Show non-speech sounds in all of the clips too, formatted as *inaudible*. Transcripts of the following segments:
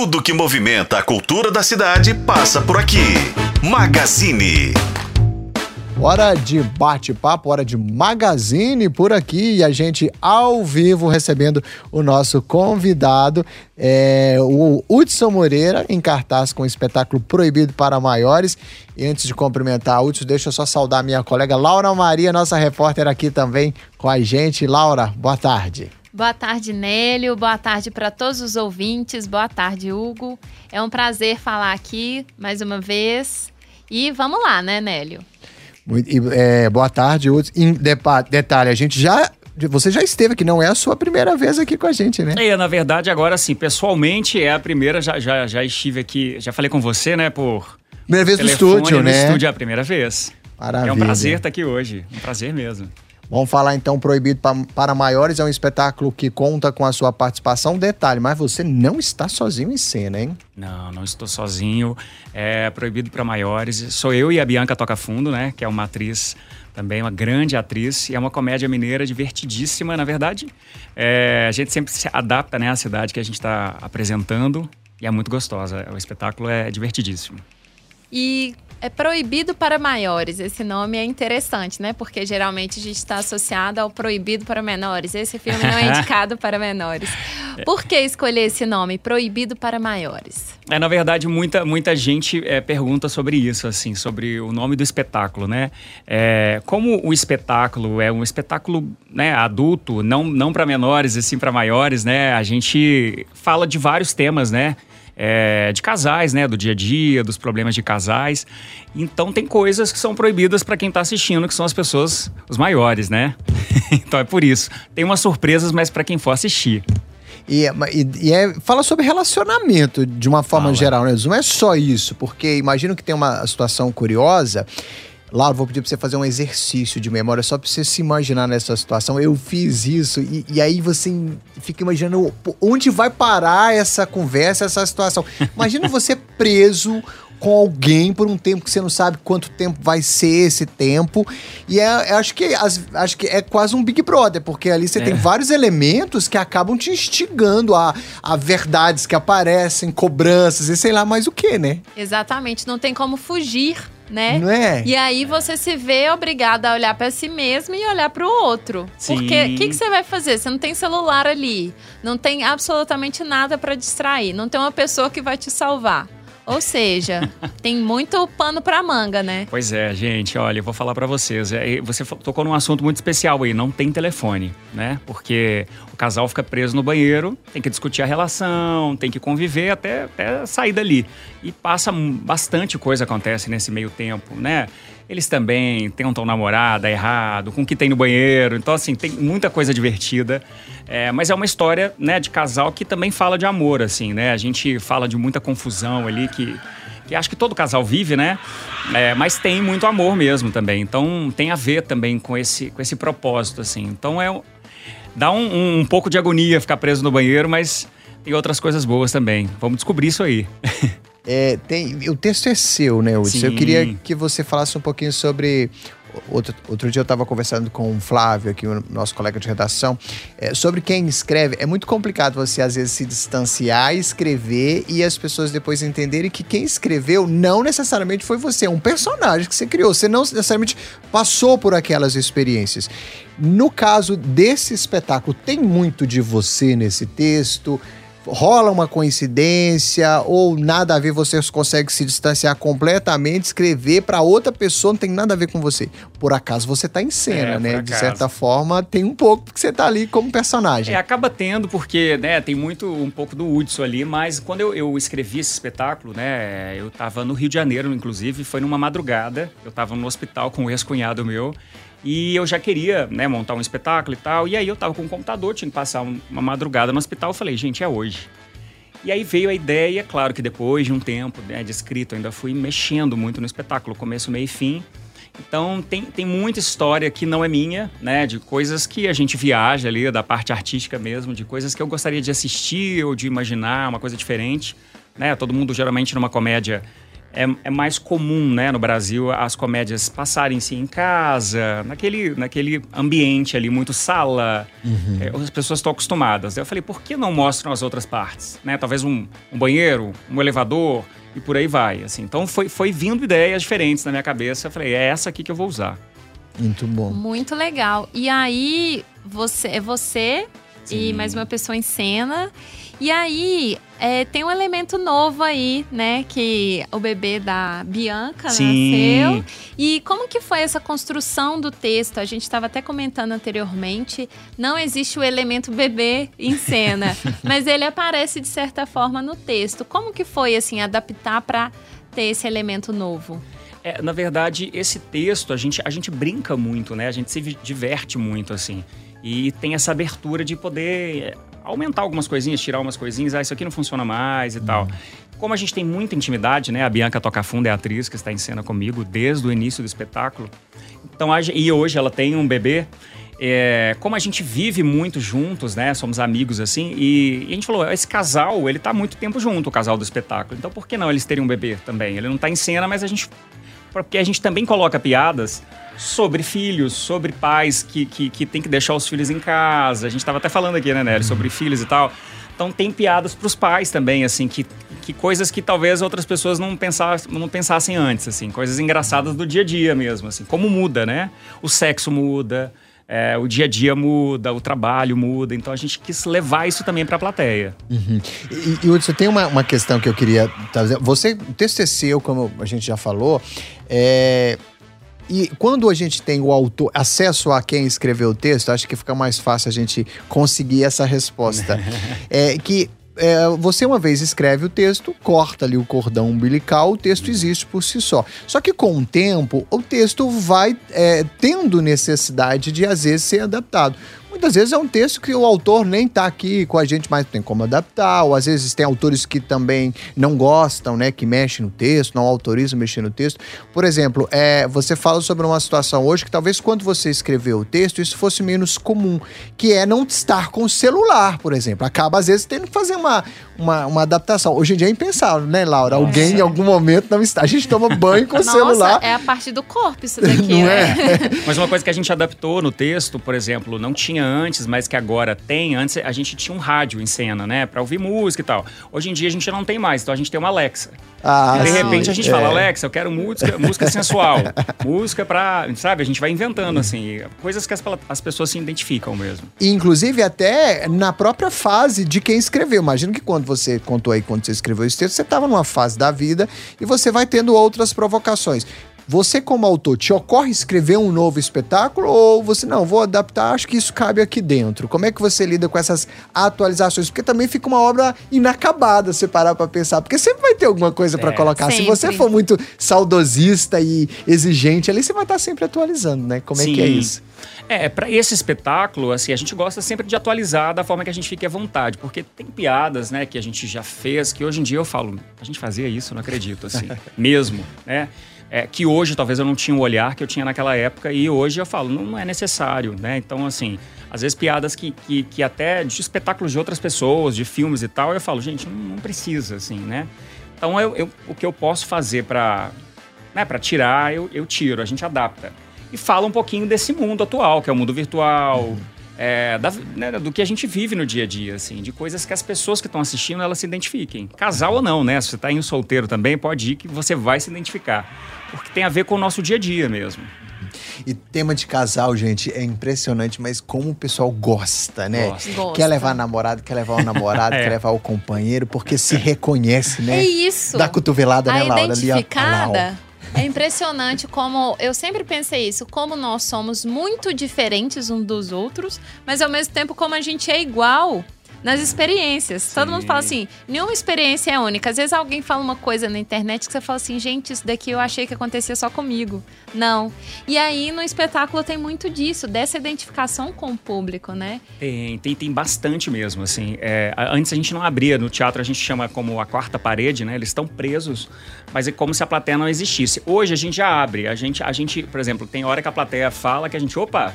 Tudo que movimenta a cultura da cidade passa por aqui. Magazine. Hora de bate-papo, hora de magazine por aqui e a gente ao vivo recebendo o nosso convidado, é, o Hudson Moreira, em cartaz com o espetáculo Proibido para Maiores. E antes de cumprimentar Hudson, deixa eu só saudar minha colega Laura Maria, nossa repórter aqui também com a gente. Laura, boa tarde. Boa tarde, Nélio. Boa tarde para todos os ouvintes. Boa tarde, Hugo. É um prazer falar aqui mais uma vez. E vamos lá, né, Nélio? É, boa tarde, Hudson. Detalhe, a gente já você já esteve aqui, não é a sua primeira vez aqui com a gente, né? É, na verdade, agora sim, pessoalmente é a primeira, já, já, já estive aqui, já falei com você, né, por... Primeira vez telefone, no estúdio, né? No estúdio é a primeira vez. Maravilha. É um prazer estar aqui hoje, um prazer mesmo. Vamos falar então Proibido para Maiores, é um espetáculo que conta com a sua participação. Detalhe, mas você não está sozinho em cena, hein? Não, não estou sozinho. É Proibido para Maiores. Sou eu e a Bianca Toca Fundo, né? Que é uma atriz também, uma grande atriz. E é uma comédia mineira divertidíssima, na verdade. É, a gente sempre se adapta né, à cidade que a gente está apresentando. E é muito gostosa. O espetáculo é divertidíssimo. E é proibido para maiores. Esse nome é interessante, né? Porque geralmente a gente está associado ao proibido para menores. Esse filme não é *laughs* indicado para menores. Por que escolher esse nome, proibido para maiores? É, na verdade, muita, muita gente é, pergunta sobre isso, assim, sobre o nome do espetáculo, né? É, como o espetáculo é um espetáculo né, adulto, não, não para menores, e sim para maiores, né? A gente fala de vários temas, né? É, de casais, né? Do dia a dia, dos problemas de casais. Então tem coisas que são proibidas para quem está assistindo, que são as pessoas, os maiores, né? *laughs* então é por isso. Tem umas surpresas, mas para quem for assistir. E, e, e é, fala sobre relacionamento de uma forma fala. geral, né? Não é só isso, porque imagino que tem uma situação curiosa Laura, vou pedir para você fazer um exercício de memória só para você se imaginar nessa situação. Eu fiz isso e, e, aí você fica imaginando onde vai parar essa conversa, essa situação. Imagina *laughs* você preso com alguém por um tempo que você não sabe quanto tempo vai ser esse tempo. E é, acho, que, as, acho que é quase um Big Brother, porque ali você é. tem vários elementos que acabam te instigando a, a verdades que aparecem, cobranças e sei lá mais o que, né? Exatamente, não tem como fugir né? Não é? E aí você se vê obrigado a olhar para si mesmo e olhar para o outro. Sim. Porque o que, que você vai fazer? Você não tem celular ali, não tem absolutamente nada para distrair, não tem uma pessoa que vai te salvar. Ou seja, *laughs* tem muito pano para manga, né? Pois é, gente, olha, eu vou falar para vocês. É, você tocou num assunto muito especial aí, não tem telefone, né? Porque casal fica preso no banheiro, tem que discutir a relação, tem que conviver até, até sair dali. E passa bastante coisa acontece nesse meio tempo, né? Eles também tentam namorar, dá errado, com o que tem no banheiro. Então, assim, tem muita coisa divertida. É, mas é uma história, né, de casal que também fala de amor, assim, né? A gente fala de muita confusão ali que que acho que todo casal vive, né? É, mas tem muito amor mesmo também. Então tem a ver também com esse, com esse propósito, assim. Então é dá um, um, um pouco de agonia ficar preso no banheiro, mas tem outras coisas boas também. Vamos descobrir isso aí. *laughs* É, tem, o texto é seu, né, Hudson? Eu queria que você falasse um pouquinho sobre. Outro, outro dia eu estava conversando com o Flávio, aqui, o nosso colega de redação, é, sobre quem escreve. É muito complicado você, às vezes, se distanciar, escrever e as pessoas depois entenderem que quem escreveu não necessariamente foi você, é um personagem que você criou. Você não necessariamente passou por aquelas experiências. No caso desse espetáculo, tem muito de você nesse texto? Rola uma coincidência ou nada a ver, você consegue se distanciar completamente, escrever para outra pessoa, não tem nada a ver com você. Por acaso você tá em cena, é, né? De certa forma, tem um pouco porque você tá ali como personagem. É, acaba tendo, porque, né, tem muito um pouco do Hudson ali, mas quando eu, eu escrevi esse espetáculo, né, eu tava no Rio de Janeiro, inclusive, foi numa madrugada, eu tava no hospital com um ex-cunhado meu, e eu já queria né, montar um espetáculo e tal. E aí eu tava com um computador, tinha que passar uma madrugada no hospital. Eu falei, gente, é hoje. E aí veio a ideia, claro que depois de um tempo né, de escrito, ainda fui mexendo muito no espetáculo, começo, meio e fim. Então tem, tem muita história que não é minha, né? De coisas que a gente viaja ali, da parte artística mesmo, de coisas que eu gostaria de assistir ou de imaginar, uma coisa diferente. Né? Todo mundo geralmente numa comédia é, é, mais comum, né, no Brasil, as comédias passarem-se em casa, naquele, naquele ambiente ali, muito sala. Uhum. É, as pessoas estão acostumadas. Eu falei, por que não mostram as outras partes? Né? Talvez um, um banheiro, um elevador e por aí vai. Assim. Então foi, foi vindo ideias diferentes na minha cabeça. Eu falei, é essa aqui que eu vou usar. Muito bom. Muito legal. E aí, você é você Sim. e mais uma pessoa em cena. E aí, é, tem um elemento novo aí, né? Que o bebê da Bianca Sim. nasceu. E como que foi essa construção do texto? A gente estava até comentando anteriormente. Não existe o elemento bebê em cena, *laughs* mas ele aparece de certa forma no texto. Como que foi, assim, adaptar para ter esse elemento novo? É, na verdade, esse texto, a gente, a gente brinca muito, né? A gente se diverte muito, assim. E tem essa abertura de poder aumentar algumas coisinhas, tirar umas coisinhas, ah, isso aqui não funciona mais e tal. Como a gente tem muita intimidade, né? A Bianca Toca Fundo é a atriz que está em cena comigo desde o início do espetáculo. Então, e hoje ela tem um bebê. É, como a gente vive muito juntos, né? Somos amigos assim, e, e, a gente falou: esse casal, ele tá muito tempo junto, o casal do espetáculo. Então por que não eles terem um bebê também? Ele não tá em cena, mas a gente. Porque a gente também coloca piadas sobre filhos, sobre pais que, que, que tem que deixar os filhos em casa. A gente estava até falando aqui, né, Nery, sobre filhos e tal. Então tem piadas para os pais também, assim, que, que coisas que talvez outras pessoas não, pensassem, não pensassem antes, assim, coisas engraçadas do dia a dia mesmo, assim, como muda, né? O sexo muda, é, o dia a dia muda, o trabalho muda, então a gente quis levar isso também para a plateia. Uhum. E, e Hudson, tem uma, uma questão que eu queria trazer. Você, o texto é seu, como a gente já falou, é e quando a gente tem o autor, acesso a quem escreveu o texto, acho que fica mais fácil a gente conseguir essa resposta. *laughs* é que é, você uma vez escreve o texto, corta ali o cordão umbilical, o texto existe por si só. Só que com o tempo, o texto vai é, tendo necessidade de, às vezes, ser adaptado. Muitas vezes é um texto que o autor nem está aqui com a gente, mas tem como adaptar, ou às vezes tem autores que também não gostam, né, que mexem no texto, não autorizam mexer no texto. Por exemplo, é, você fala sobre uma situação hoje que talvez quando você escreveu o texto isso fosse menos comum, que é não estar com o celular, por exemplo. Acaba às vezes tendo que fazer uma, uma, uma adaptação. Hoje em dia é impensável, né, Laura? Alguém em algum momento não está. A gente toma banho com o Nossa, celular. É a parte do corpo isso daqui. *laughs* Não é? é? *laughs* Mas uma coisa que a gente adaptou no texto, por exemplo, não tinha antes, mas que agora tem. Antes a gente tinha um rádio em cena, né? Pra ouvir música e tal. Hoje em dia a gente não tem mais, então a gente tem uma Alexa. Ah, de repente a gente é. fala, Alexa, eu quero música, música sensual. *laughs* música pra. Sabe, a gente vai inventando, assim, coisas que as, as pessoas se identificam mesmo. Inclusive, até na própria fase de quem escreveu. Imagino que quando você contou aí, quando você escreveu esse texto, você estava numa fase da vida e você vai tendo outras provocações. Você, como autor, te ocorre escrever um novo espetáculo ou você, não, vou adaptar, acho que isso cabe aqui dentro? Como é que você lida com essas atualizações? Porque também fica uma obra inacabada se parar pra pensar, porque sempre vai ter alguma coisa é, para colocar. Sempre. Se você for muito saudosista e exigente ali, você vai estar sempre atualizando, né? Como Sim. é que é isso? É, para esse espetáculo, assim, a gente gosta sempre de atualizar da forma que a gente fique à vontade, porque tem piadas, né, que a gente já fez, que hoje em dia eu falo, a gente fazia isso, não acredito, assim, *laughs* mesmo, né? É, que hoje talvez eu não tinha o olhar que eu tinha naquela época e hoje eu falo, não, não é necessário, né? Então, assim, às vezes piadas que, que, que, até de espetáculos de outras pessoas, de filmes e tal, eu falo, gente, não, não precisa, assim, né? Então, eu, eu, o que eu posso fazer para né, tirar, eu, eu tiro, a gente adapta. E fala um pouquinho desse mundo atual, que é o mundo virtual, uhum é, da, né, do que a gente vive no dia a dia, assim, de coisas que as pessoas que estão assistindo elas se identifiquem. Casal ou não, né? Se você está em um solteiro também, pode ir que você vai se identificar. Porque tem a ver com o nosso dia a dia mesmo. E tema de casal, gente, é impressionante, mas como o pessoal gosta, né? Gosta. Quer levar namorado, quer levar o namorado, *laughs* é. quer levar o companheiro, porque se reconhece, né? É isso. Da cotovelada, a né, Laura? Identificada. Ali, é impressionante como eu sempre pensei isso, como nós somos muito diferentes uns dos outros, mas ao mesmo tempo como a gente é igual nas experiências. Sim. Todo mundo fala assim, nenhuma experiência é única. Às vezes alguém fala uma coisa na internet que você fala assim, gente, isso daqui eu achei que acontecia só comigo. Não. E aí no espetáculo tem muito disso, dessa identificação com o público, né? Tem, tem, tem bastante mesmo, assim. É, antes a gente não abria, no teatro a gente chama como a quarta parede, né? Eles estão presos, mas é como se a plateia não existisse. Hoje a gente já abre, a gente, a gente, por exemplo, tem hora que a plateia fala que a gente, opa,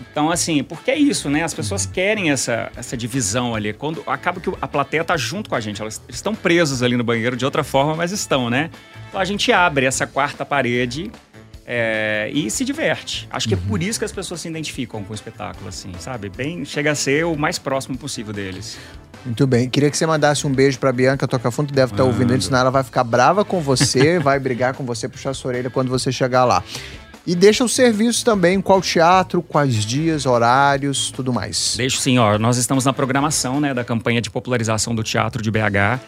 Então, assim, porque é isso, né? As pessoas querem essa, essa divisão ali. Quando acaba que a plateia tá junto com a gente, elas estão presas ali no banheiro de outra forma, mas estão, né? Então a gente abre essa quarta parede é, e se diverte. Acho que é por isso que as pessoas se identificam com o espetáculo, assim, sabe? Bem, chega a ser o mais próximo possível deles. Muito bem. Queria que você mandasse um beijo pra Bianca Tocafundo, que deve estar tá ouvindo isso, senão ela vai ficar brava com você, *laughs* vai brigar com você, puxar sua orelha quando você chegar lá. E deixa os serviços também, qual teatro, quais dias, horários, tudo mais. Deixo sim. Nós estamos na programação né, da campanha de popularização do teatro de BH.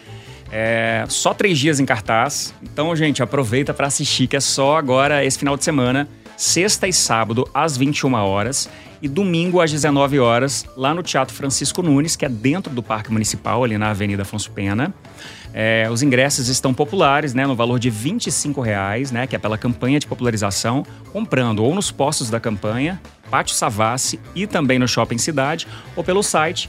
É, só três dias em cartaz. Então, gente, aproveita para assistir, que é só agora esse final de semana, sexta e sábado, às 21 horas, e domingo às 19 horas, lá no Teatro Francisco Nunes, que é dentro do Parque Municipal, ali na Avenida Afonso Pena. É, os ingressos estão populares, né, no valor de R$ reais, né, que é pela campanha de popularização, comprando ou nos postos da campanha, Pátio Savassi e também no Shopping Cidade, ou pelo site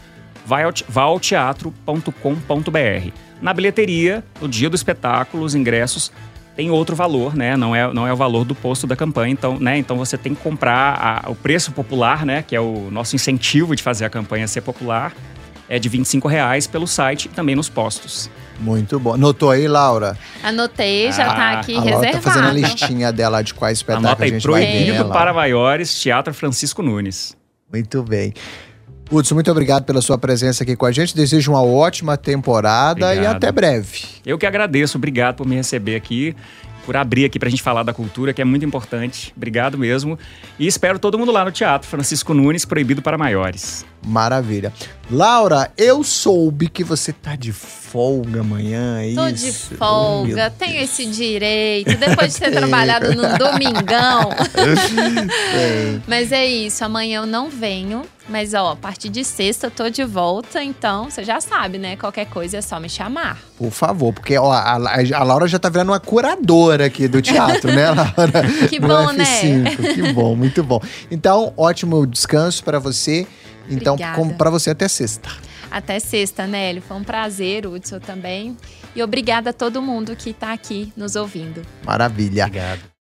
valteatro.com.br. Na bilheteria, no dia do espetáculo, os ingressos têm outro valor, né? Não é, não é o valor do posto da campanha. Então, né? então você tem que comprar a, o preço popular, né? Que é o nosso incentivo de fazer a campanha ser popular. É de 25 reais pelo site e também nos postos. Muito bom. Anotou aí, Laura? Anotei, já tá ah, tá aqui a reservado. Laura tá fazendo a listinha dela de quais espetáculos Anota aí, a gente proibido vai ver, né, para maiores, Teatro Francisco Nunes. Muito bem. Hudson, muito obrigado pela sua presença aqui com a gente. Desejo uma ótima temporada obrigado. e até breve. Eu que agradeço. Obrigado por me receber aqui por abrir aqui para a gente falar da cultura, que é muito importante. Obrigado mesmo. E espero todo mundo lá no Teatro Francisco Nunes, Proibido para Maiores. Maravilha. Laura, eu soube que você tá de folga amanhã, é Tô de folga, oh, tenho esse direito, depois de ter *laughs* trabalhado no domingão. *laughs* Mas é isso, amanhã eu não venho. Mas, ó, a partir de sexta eu tô de volta, então você já sabe, né? Qualquer coisa é só me chamar. Por favor, porque ó, a, a Laura já tá virando uma curadora aqui do teatro, né, Laura? *laughs* Que bom, né? Que bom, muito bom. Então, ótimo descanso para você. Então, para você até sexta. Até sexta, Nélio. Foi um prazer, Hudson, também. E obrigada a todo mundo que está aqui nos ouvindo. Maravilha. Obrigado.